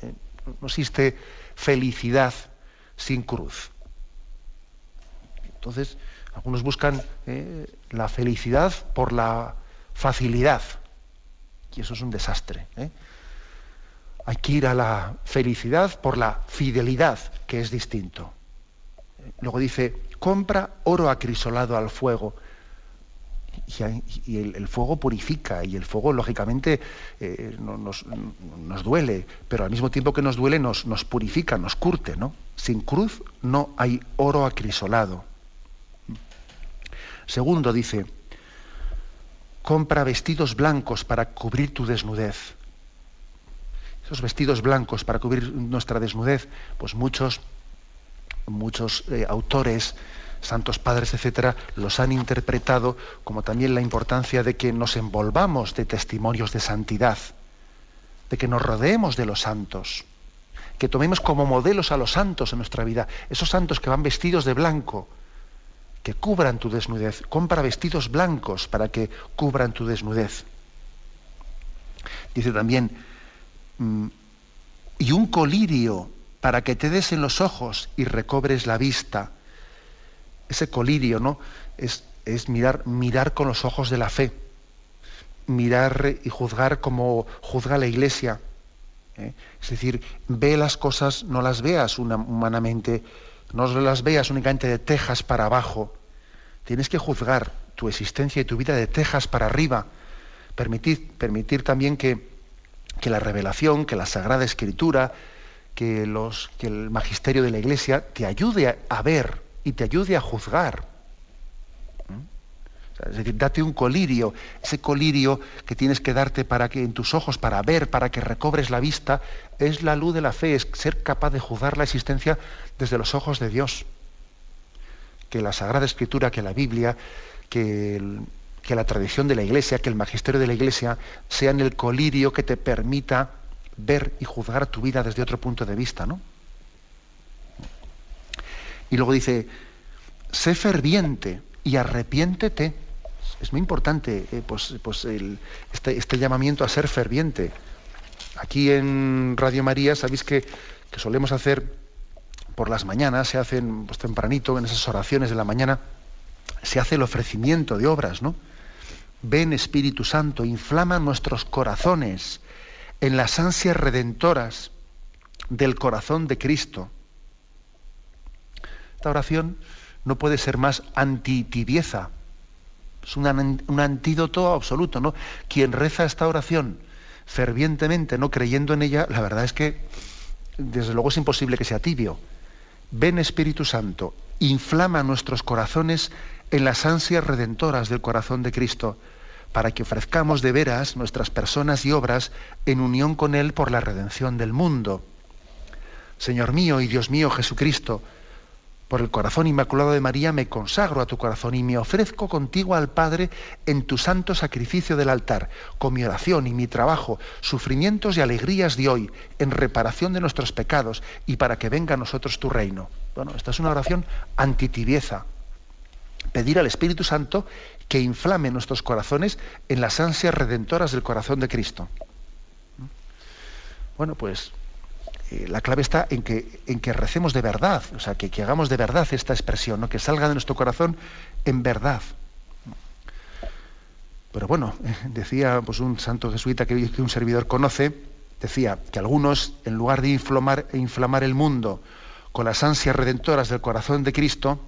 ¿eh? No existe felicidad sin cruz. Entonces, algunos buscan ¿eh? la felicidad por la facilidad. Y eso es un desastre. Hay que ir a la felicidad por la fidelidad, que es distinto. Luego dice, compra oro acrisolado al fuego y, el, fuego purifica y el fuego lógicamente eh, nos, duele, pero al mismo tiempo que nos duele nos, nos purifica, nos curte, ¿no? Sin cruz no hay oro acrisolado. Segundo dice, compra vestidos blancos para cubrir tu desnudez. Esos vestidos blancos para cubrir nuestra desnudez, pues muchos, muchos eh, autores santos padres, etcétera, los han interpretado como también la importancia de que nos envolvamos de testimonios de santidad, de que nos rodeemos de los santos, que tomemos como modelos a los santos en nuestra vida, esos santos que van vestidos de blanco, que cubran tu desnudez. Compra vestidos blancos para que cubran tu desnudez. Dice también, mm, y un colirio para que te des en los ojos y recobres la vista ese colirio, ¿no? Es, es mirar, mirar con los ojos de la fe, mirar y juzgar como juzga la Iglesia. ¿Eh? Es decir, ve las cosas, no las veas humanamente, no las veas únicamente de tejas para abajo. Tienes que juzgar tu existencia y tu vida de tejas para arriba. Permitir, permitir también que, que la revelación, que la Sagrada Escritura, que, los, que el magisterio de la Iglesia te ayude a ver y te ayude a juzgar. Es decir, date un colirio, ese colirio que tienes que darte para que en tus ojos, para ver, para que recobres la vista, es la luz de la fe, es ser capaz de juzgar la existencia desde los ojos de Dios. Que la Sagrada Escritura, que la Biblia, que, que la tradición de la Iglesia, que el magisterio de la Iglesia sean el colirio que te permita ver y juzgar tu vida desde otro punto de vista, ¿no? Y luego dice, sé ferviente y arrepiéntete. Es muy importante eh, pues, pues este, este, llamamiento a ser ferviente. Aquí en Radio María sabéis que, solemos hacer por las mañanas, se hacen pues, tempranito, en esas oraciones de la mañana, se hace el ofrecimiento de obras, ¿no? Ven Espíritu Santo, inflama nuestros corazones en las ansias redentoras del corazón de Cristo esta oración no puede ser más antitibieza. Es un, antídoto absoluto, ¿no? Quien reza esta oración fervientemente, no creyendo en ella, la verdad es que desde luego es imposible que sea tibio. Ven Espíritu Santo, inflama nuestros corazones en las ansias redentoras del corazón de Cristo, para que ofrezcamos de veras nuestras personas y obras en unión con Él por la redención del mundo. Señor mío y Dios mío Jesucristo, por el corazón inmaculado de María me consagro a tu corazón y me ofrezco contigo al Padre en tu santo sacrificio del altar, con mi oración y mi trabajo, sufrimientos y alegrías de hoy, en reparación de nuestros pecados y para que venga a nosotros tu reino. Bueno, esta es una oración antitibieza. Pedir al Espíritu Santo que inflame nuestros corazones en las ansias redentoras del corazón de Cristo. Bueno, pues eh, la clave está en que, en que recemos de verdad, o sea, que, hagamos de verdad esta expresión, ¿no? que salga de nuestro corazón en verdad. Pero bueno, decía pues, un santo jesuita que, un servidor conoce, decía que algunos, en lugar de inflamar, inflamar el mundo con las ansias redentoras del corazón de Cristo,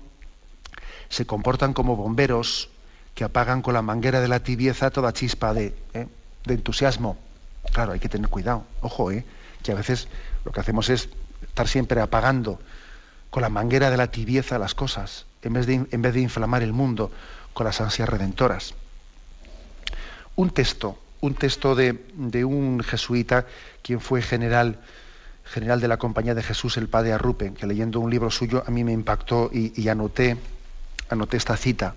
se comportan como bomberos que apagan con la manguera de la tibieza toda chispa de, ¿eh? de entusiasmo. Claro, hay que tener cuidado. Ojo, ¿eh? que a veces lo que hacemos es estar siempre apagando con la manguera de la tibieza las cosas, en vez de, en vez de inflamar el mundo con las ansias redentoras. Un texto, un texto de, un jesuita, quien fue general, general de la Compañía de Jesús, el padre Arrupe, que leyendo un libro suyo a mí me impactó y, y anoté, anoté esta cita.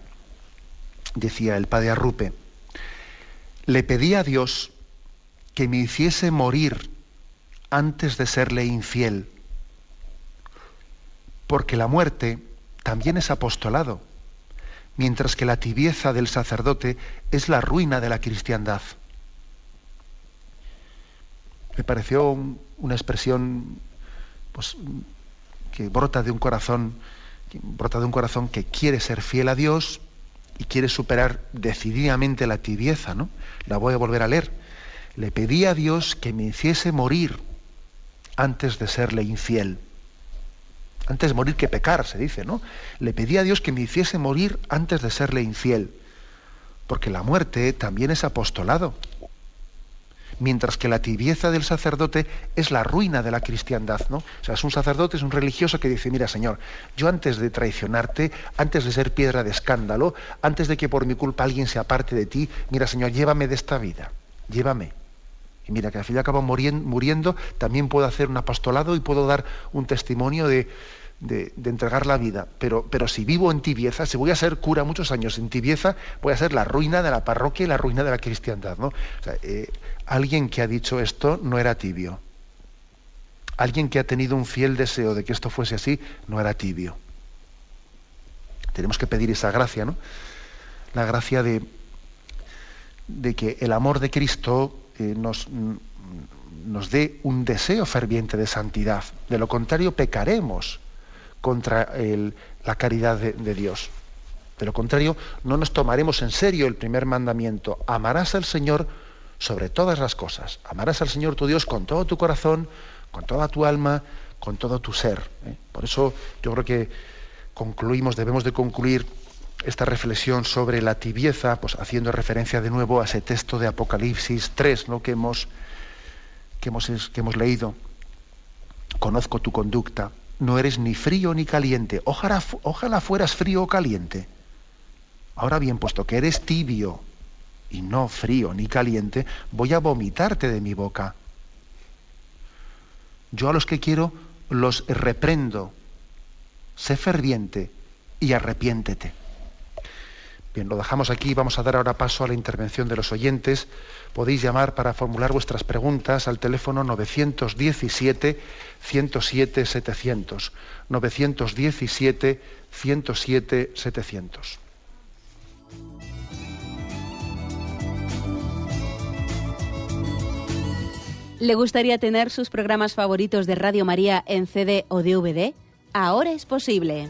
Decía el padre Arrupe, le pedí a Dios que me hiciese morir antes de serle infiel, porque la muerte también es apostolado, mientras que la tibieza del sacerdote es la ruina de la cristiandad. Me pareció una expresión pues, que brota de un corazón, brota de un corazón que quiere ser fiel a Dios y quiere superar decididamente la tibieza, ¿no? La voy a volver a leer. Le pedí a Dios que me hiciese morir antes de serle infiel. Antes de morir que pecar, se dice, ¿no? Le pedí a Dios que me hiciese morir antes de serle infiel. Porque la muerte también es apostolado. Mientras que la tibieza del sacerdote es la ruina de la cristiandad, ¿no? O sea, es un sacerdote, es un religioso que dice, mira, Señor, yo antes de traicionarte, antes de ser piedra de escándalo, antes de que por mi culpa alguien se aparte de ti, mira, Señor, llévame de esta vida, llévame y mira, que al fin y al cabo muriendo, también puedo hacer un apostolado y puedo dar un testimonio de, entregar la vida. Pero, pero si vivo en tibieza, si voy a ser cura muchos años en tibieza, voy a ser la ruina de la parroquia y la ruina de la cristiandad. ¿no? Eh, alguien que ha dicho esto no era tibio. Alguien que ha tenido un fiel deseo de que esto fuese así, no era tibio. Tenemos que pedir esa gracia, ¿no? La gracia de, de que el amor de Cristo nos, nos dé un deseo ferviente de santidad. De lo contrario, pecaremos contra la caridad de, de, Dios. De lo contrario, no nos tomaremos en serio el primer mandamiento. Amarás al Señor sobre todas las cosas. Amarás al Señor tu Dios con todo tu corazón, con toda tu alma, con todo tu ser. ¿eh? Por eso yo creo que concluimos, debemos de concluir esta reflexión sobre la tibieza, pues haciendo referencia de nuevo a ese texto de Apocalipsis 3, ¿no? que, hemos, que, hemos, que hemos leído. Conozco tu conducta, no eres ni frío ni caliente. Ojalá, ojalá fueras frío o caliente. Ahora bien, puesto que eres tibio y no frío ni caliente, voy a vomitarte de mi boca. Yo a los que quiero los reprendo. Sé ferviente y arrepiéntete. Bien, lo dejamos aquí. Vamos a dar ahora paso a la intervención de los oyentes. Podéis llamar para formular vuestras preguntas al teléfono 917-107-700. 917-107-700. ¿Le gustaría tener sus programas favoritos de Radio María en CD o DVD? Ahora es posible.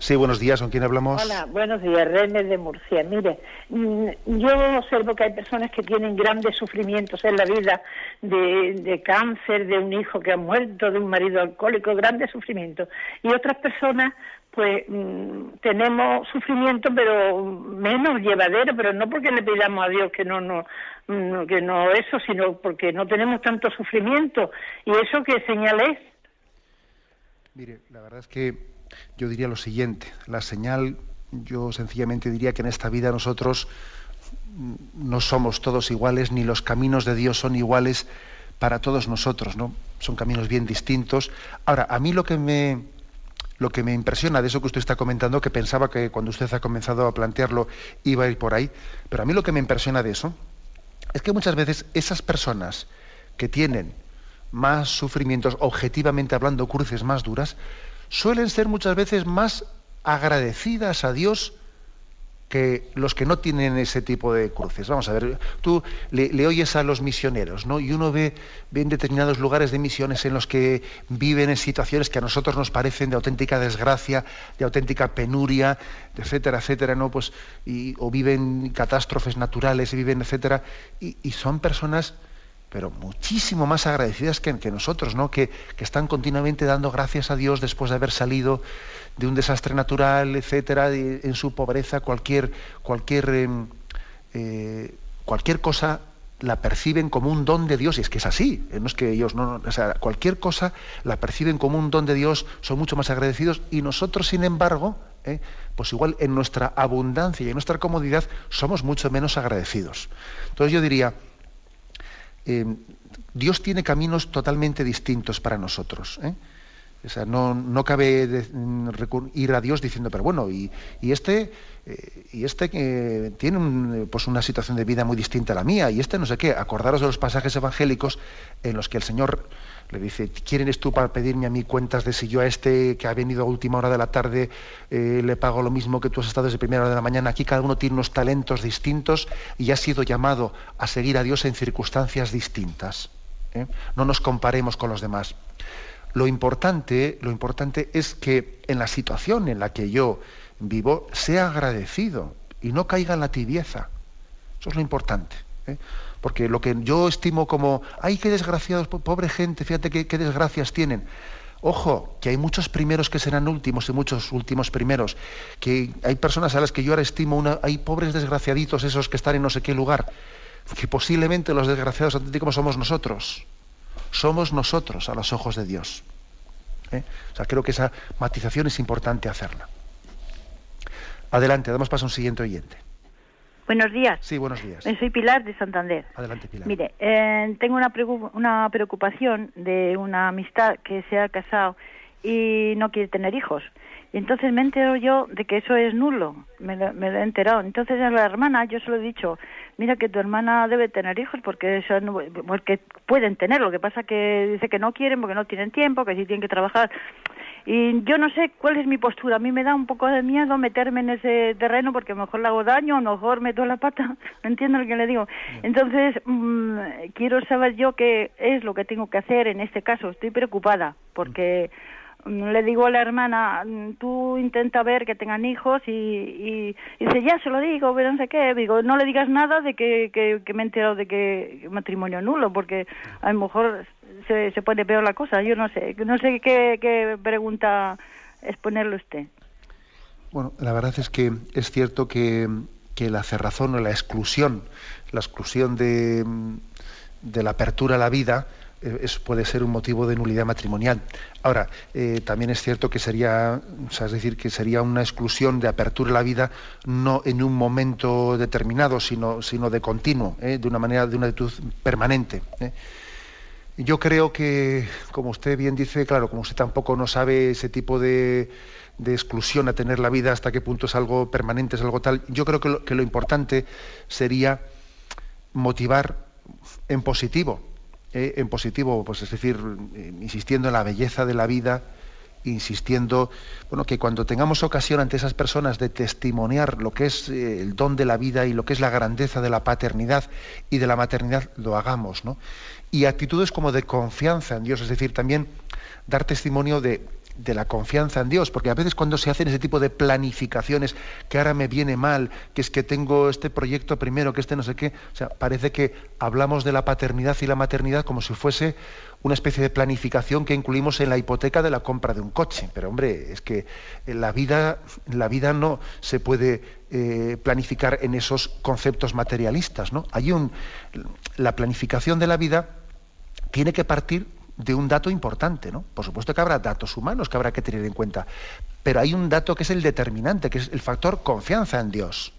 Sí, buenos días, ¿con quién hablamos? Hola, buenos días, René de Murcia. Mire, mm, yo observo que hay personas que tienen grandes sufrimientos en la vida, de, cáncer, de un hijo que ha muerto, de un marido alcohólico, grandes sufrimientos. Y otras personas, pues mm, tenemos sufrimiento, pero menos llevadero, pero no porque le pidamos a Dios que no, no, que no eso, sino porque no tenemos tanto sufrimiento. ¿Y eso qué señal es? Mire, la verdad es que yo diría lo siguiente. La señal, yo sencillamente diría que en esta vida nosotros no somos todos iguales, ni los caminos de Dios son iguales para todos nosotros, ¿no? Son caminos bien distintos. Ahora, a mí lo que me lo que me impresiona de eso que usted está comentando, que pensaba que cuando usted ha comenzado a plantearlo iba a ir por ahí, pero a mí lo que me impresiona de eso es que muchas veces esas personas que tienen más sufrimientos, objetivamente hablando, cruces más duras, suelen ser muchas veces más agradecidas a Dios que los que no tienen ese tipo de cruces. Vamos a ver, tú le, oyes a los misioneros, ¿no? Y uno ve, en determinados lugares de misiones en los que viven en situaciones que a nosotros nos parecen de auténtica desgracia, de auténtica penuria, etcétera, etcétera, ¿no? Pues, y, o viven catástrofes naturales, viven, etcétera, y son personas pero muchísimo más agradecidas que, nosotros, ¿no? Que, están continuamente dando gracias a Dios después de haber salido de un desastre natural, etcétera, en su pobreza, cualquier, cualquier, em, eh, cualquier cosa la perciben como un don de Dios, y es que es así, ¿eh? no es que ellos no, o sea, cualquier cosa la perciben como un don de Dios, son mucho más agradecidos, y nosotros, sin embargo, ¿eh? pues igual en nuestra abundancia y en nuestra comodidad somos mucho menos agradecidos. Entonces yo diría, eh, Dios tiene caminos totalmente distintos para nosotros. ¿eh? O sea, no, cabe ir a Dios diciendo, pero bueno, y, este, eh, y este que tiene pues una situación de vida muy distinta a la mía, y este no sé qué. Acordaros de los pasajes evangélicos en los que el Señor le dice, ¿quién eres tú para pedirme a mí cuentas de si yo a este que ha venido a última hora de la tarde eh, le pago lo mismo que tú has estado desde primera hora de la mañana? Aquí cada uno tiene unos talentos distintos y ha sido llamado a seguir a Dios en circunstancias distintas. ¿eh? No nos comparemos con los demás. Lo importante, lo importante es que en la situación en la que yo vivo sea agradecido y no caiga en la tibieza. Eso es lo importante. ¿eh? Porque lo que yo estimo como, ay, qué desgraciados, pobre gente, fíjate qué, desgracias tienen. Ojo, que hay muchos primeros que serán últimos y muchos últimos primeros. Que hay personas a las que yo ahora estimo, una, hay pobres desgraciaditos esos que están en no sé qué lugar. Que posiblemente los desgraciados auténticos somos nosotros. Somos nosotros a los ojos de Dios. ¿Eh? O sea, creo que esa matización es importante hacerla. Adelante, damos paso a un siguiente oyente. Buenos días. Sí, buenos días. Eh, soy Pilar de Santander. Adelante, Pilar. Mire, eh, tengo una, una preocupación de una amistad que se ha casado y no quiere tener hijos. Y entonces me entero yo de que eso es nulo, me lo, he enterado. Entonces a la hermana yo se lo he dicho, mira que tu hermana debe tener hijos porque, eso porque pueden tener, lo que pasa que dice que no quieren porque no tienen tiempo, que sí tienen que trabajar. Y yo no sé cuál es mi postura. A mí me da un poco de miedo meterme en ese terreno porque a lo mejor le hago daño, a lo mejor meto la pata. ¿Entiendo lo que le digo? Entonces, mm, quiero saber yo qué es lo que tengo que hacer en este caso. Estoy preocupada porque le digo a la hermana, tú intenta ver que tengan hijos y, dice, ya se lo digo, pero no sé qué. Digo, no le digas nada de que, que, me he enterado de que matrimonio nulo, porque a lo mejor se, se pone peor la cosa. Yo no sé, no sé qué, qué pregunta exponerle usted. Bueno, la verdad es que es cierto que, que la cerrazón o la exclusión, la exclusión de, de la apertura a la vida, eh, puede ser un motivo de nulidad matrimonial. Ahora, eh, también es cierto que sería, es decir, que sería una exclusión de apertura a la vida no en un momento determinado, sino, sino de continuo, eh, de una manera, de una actitud permanente. Yo creo que, como usted bien dice, claro, como usted tampoco no sabe ese tipo de, exclusión a tener la vida, hasta qué punto es algo permanente, es algo tal, yo creo que lo importante sería motivar en positivo eh, en positivo, pues es decir, eh, insistiendo en la belleza de la vida, insistiendo, bueno, que cuando tengamos ocasión ante esas personas de testimoniar lo que es eh, el don de la vida y lo que es la grandeza de la paternidad y de la maternidad, lo hagamos, ¿no? Y actitudes como de confianza en Dios, es decir, también dar testimonio de de la confianza en Dios, porque a veces cuando se hacen ese tipo de planificaciones, que ahora me viene mal, que es que tengo este proyecto primero, que este no sé qué, o sea, parece que hablamos de la paternidad y la maternidad como si fuese una especie de planificación que incluimos en la hipoteca de la compra de un coche. Pero hombre, es que la vida, la vida no se puede eh, planificar en esos conceptos materialistas, ¿no? Hay un, la planificación de la vida tiene que partir de un dato importante, ¿no? Por supuesto que habrá datos humanos que habrá que tener en cuenta, pero hay un dato que es el determinante, que es el factor confianza en Dios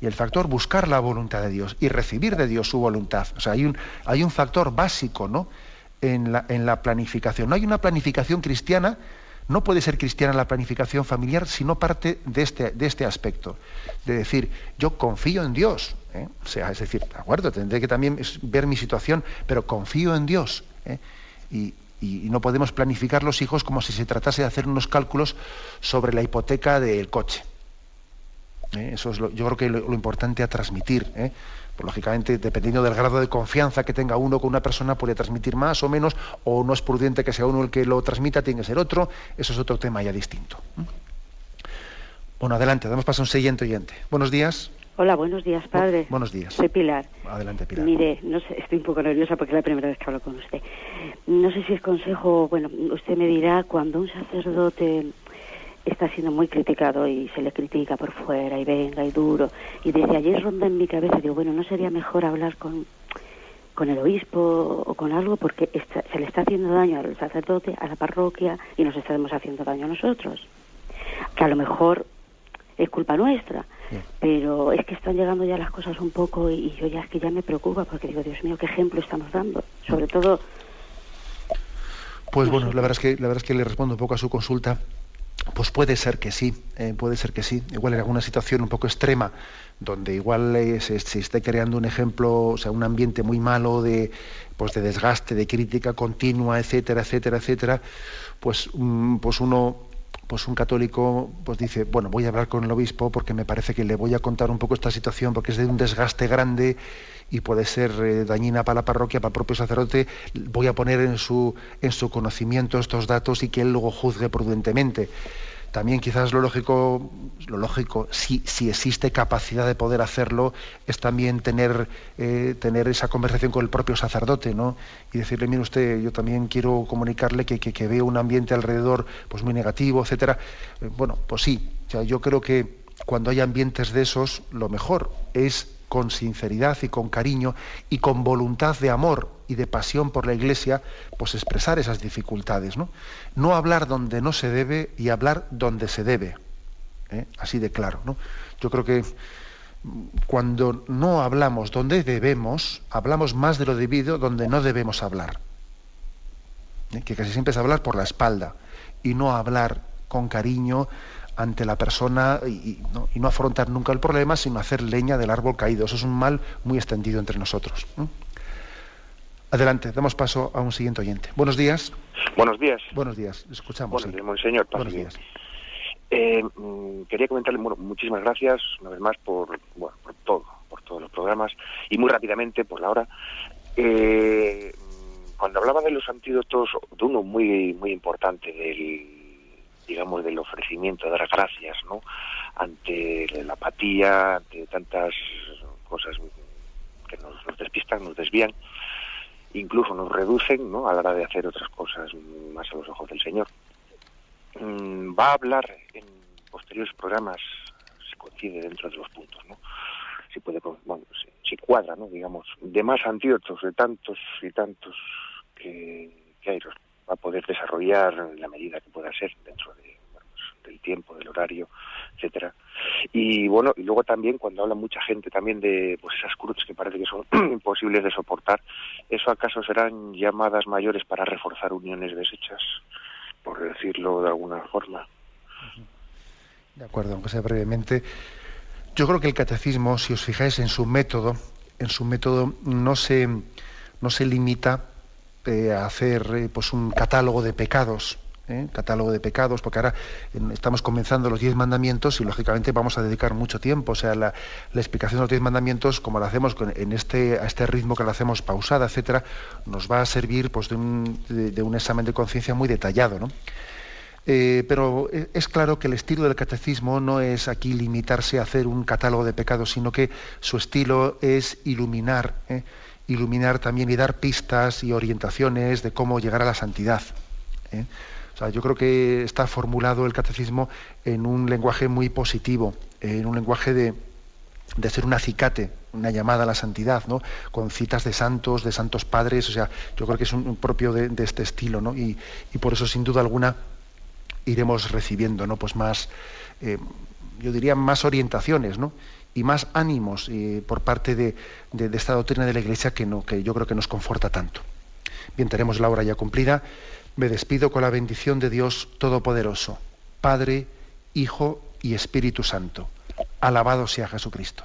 y el factor buscar la voluntad de Dios y recibir de Dios su voluntad. O sea, hay un, hay un factor básico, ¿no? En la, en la planificación. No hay una planificación cristiana no puede ser cristiana la planificación familiar si no parte de este, de este aspecto, de decir, yo confío en Dios, ¿eh? o sea, es decir, de acuerdo, tendré que también ver mi situación, pero confío en Dios. ¿Eh? Y, no podemos planificar los hijos como si se tratase de hacer unos cálculos sobre la hipoteca del coche. ¿eh? Eso es lo, yo creo que lo, lo importante a transmitir. Pues, lógicamente, dependiendo del grado de confianza que tenga uno con una persona, puede transmitir más o menos, o no es prudente que sea uno el que lo transmita, tiene que ser otro. Eso es otro tema ya distinto. Bueno, adelante, damos paso a un siguiente oyente. Buenos días. Hola, buenos días, padre. buenos días. Soy Pilar. Adelante, Pilar. Mire, no sé, estoy un poco nerviosa porque es la primera vez que hablo con usted. No sé si es consejo, bueno, usted me dirá cuando un sacerdote está siendo muy criticado y se le critica por fuera y venga y duro. Y desde ayer ronda en mi cabeza, digo, bueno, ¿no sería mejor hablar con, con el obispo o con algo porque se le está haciendo daño al sacerdote, a la parroquia y nos estamos haciendo daño a nosotros? Que a lo mejor es culpa nuestra, pero es que están llegando ya las cosas un poco y, yo ya es que ya me preocupa porque digo, Dios mío, qué ejemplo estamos dando. Sobre todo... Pues bueno, la verdad es que la verdad es que le respondo un poco a su consulta pues puede ser que sí, eh, puede ser que sí. Igual en alguna situación un poco extrema, donde igual eh, se, esté creando un ejemplo, o sea, un ambiente muy malo de, pues de desgaste, de crítica continua, etcétera, etcétera, etcétera, pues, mm, pues uno pues un católico pues dice, bueno, voy a hablar con el obispo porque me parece que le voy a contar un poco esta situación porque es de un desgaste grande y puede ser eh, dañina para la parroquia, para el propio sacerdote, voy a poner en su, en su conocimiento estos datos y que él luego juzgue prudentemente. También quizás lo lógico, lo lógico, si, si existe capacidad de poder hacerlo, es también tener, eh, tener esa conversación con el propio sacerdote, ¿no? Y decirle, mire usted, yo también quiero comunicarle que, que, veo un ambiente alrededor pues muy negativo, etcétera. Eh, bueno, pues sí, yo creo que cuando hay ambientes de esos, lo mejor es con sinceridad y con cariño y con voluntad de amor y de pasión por la Iglesia, pues expresar esas dificultades. No, no hablar donde no se debe y hablar donde se debe. ¿eh? Así de claro. ¿no? Yo creo que cuando no hablamos donde debemos, hablamos más de lo debido donde no debemos hablar. ¿eh? Que casi siempre es hablar por la espalda y no hablar con cariño ante la persona y, no, afrontar nunca el problema, sino hacer leña del árbol caído. Eso es un mal muy extendido entre nosotros. Adelante, damos paso a un siguiente oyente. Buenos días. Buenos días. Buenos días, escuchamos. Buenos días, monseñor. Buenos días. Eh, mm, quería comentarle, bueno, muchísimas gracias una vez más por, bueno, por todo, por todos los programas y muy rápidamente por la hora. Eh, cuando hablaba de los antídotos, de uno muy muy importante del digamos, del ofrecimiento, de dar gracias, ¿no? Ante la apatía, ante tantas cosas que nos, despistan, nos desvían, incluso nos reducen, ¿no? A la hora de hacer otras cosas más a los ojos del Señor. Mm, va a hablar en posteriores programas, se coincide dentro de los puntos, ¿no? Si puede, bueno, si, cuadra, ¿no? Digamos, de más antídotos, de tantos y tantos que, que hay va a poder desarrollar la medida que pueda ser dentro de, del tiempo, del horario, etcétera. Y bueno, y luego también cuando habla mucha gente también de pues esas cruces que parece que son imposibles de soportar, ¿eso acaso serán llamadas mayores para reforzar uniones deshechas, por decirlo de alguna forma? De acuerdo, aunque sea brevemente. Yo creo que el catecismo, si os fijáis en su método, en su método no se, no se limita a hacer eh, pues un catálogo de pecados, ¿eh? catálogo de pecados, porque ahora estamos comenzando los diez mandamientos y lógicamente vamos a dedicar mucho tiempo. O sea, la, explicación de los diez mandamientos, como lo hacemos en este, a este ritmo que lo hacemos pausada, etcétera, nos va a servir pues, de, un, de, un examen de conciencia muy detallado. ¿no? Eh, pero es claro que el estilo del catecismo no es aquí limitarse a hacer un catálogo de pecados, sino que su estilo es iluminar iluminar también y dar pistas y orientaciones de cómo llegar a la santidad. ¿eh? O sea, yo creo que está formulado el catecismo en un lenguaje muy positivo, en un lenguaje de, ser un acicate una llamada a la santidad, ¿no? Con citas de santos, de santos padres, o sea, yo creo que es un, propio de, este estilo, ¿no? Y, por eso, sin duda alguna, iremos recibiendo, ¿no? Pues más, eh, yo diría, más orientaciones, ¿no? Y más ánimos eh, por parte de, de, esta doctrina de la Iglesia que, no, que yo creo que nos conforta tanto. Bien, tenemos la hora ya cumplida. Me despido con la bendición de Dios Todopoderoso, Padre, Hijo y Espíritu Santo. Alabado sea Jesucristo.